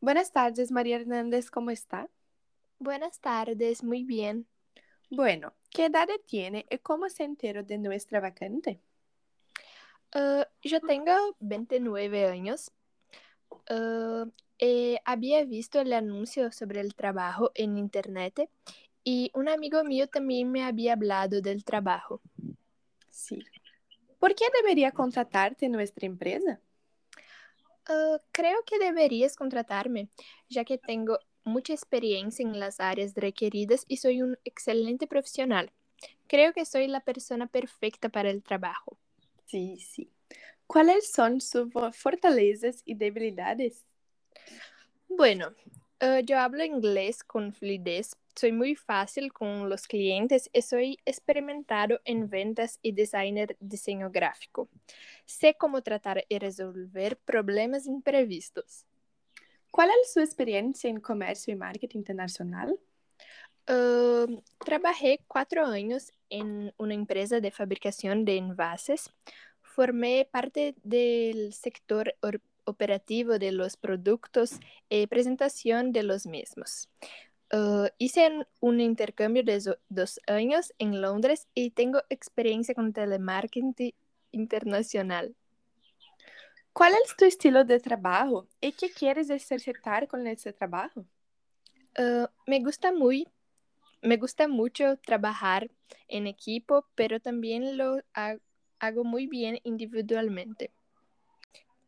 Buenas tardes, María Hernández, ¿cómo está? Buenas tardes, muy bien. Bueno, ¿qué edad tiene y cómo se enteró de nuestra vacante? Uh, yo tengo 29 años. Uh, eh, había visto el anuncio sobre el trabajo en internet y un amigo mío también me había hablado del trabajo. Sí. ¿Por qué debería contratarte en nuestra empresa? Uh, creo que deberías contratarme, ya que tengo mucha experiencia en las áreas requeridas y soy un excelente profesional. Creo que soy la persona perfecta para el trabajo. Sí, sí. ¿Cuáles son sus fortalezas y debilidades? Bueno, uh, yo hablo inglés con fluidez, soy muy fácil con los clientes y soy experimentado en ventas y designer diseño gráfico. Sé cómo tratar y resolver problemas imprevistos. ¿Cuál es su experiencia en comercio y marketing internacional? Uh, trabajé cuatro años en una empresa de fabricación de envases. Formé parte del sector operativo de los productos y presentación de los mismos. Uh, hice un intercambio de dos años en Londres y tengo experiencia con telemarketing internacional. ¿Cuál es tu estilo de trabajo y qué quieres ejercitar con ese trabajo? Uh, me gusta muy, me gusta mucho trabajar en equipo, pero también lo hago muy bien individualmente.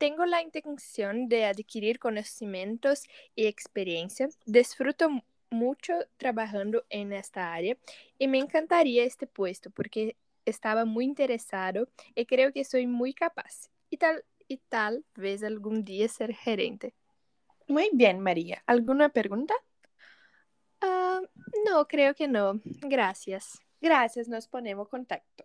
Tengo la intención de adquirir conocimientos y experiencia. Disfruto mucho trabajando en esta área y me encantaría este puesto porque estaba muy interesado y creo que soy muy capaz y tal, y tal vez algún día ser gerente. Muy bien, María. ¿Alguna pregunta? Uh, no, creo que no. Gracias. Gracias, nos ponemos contacto.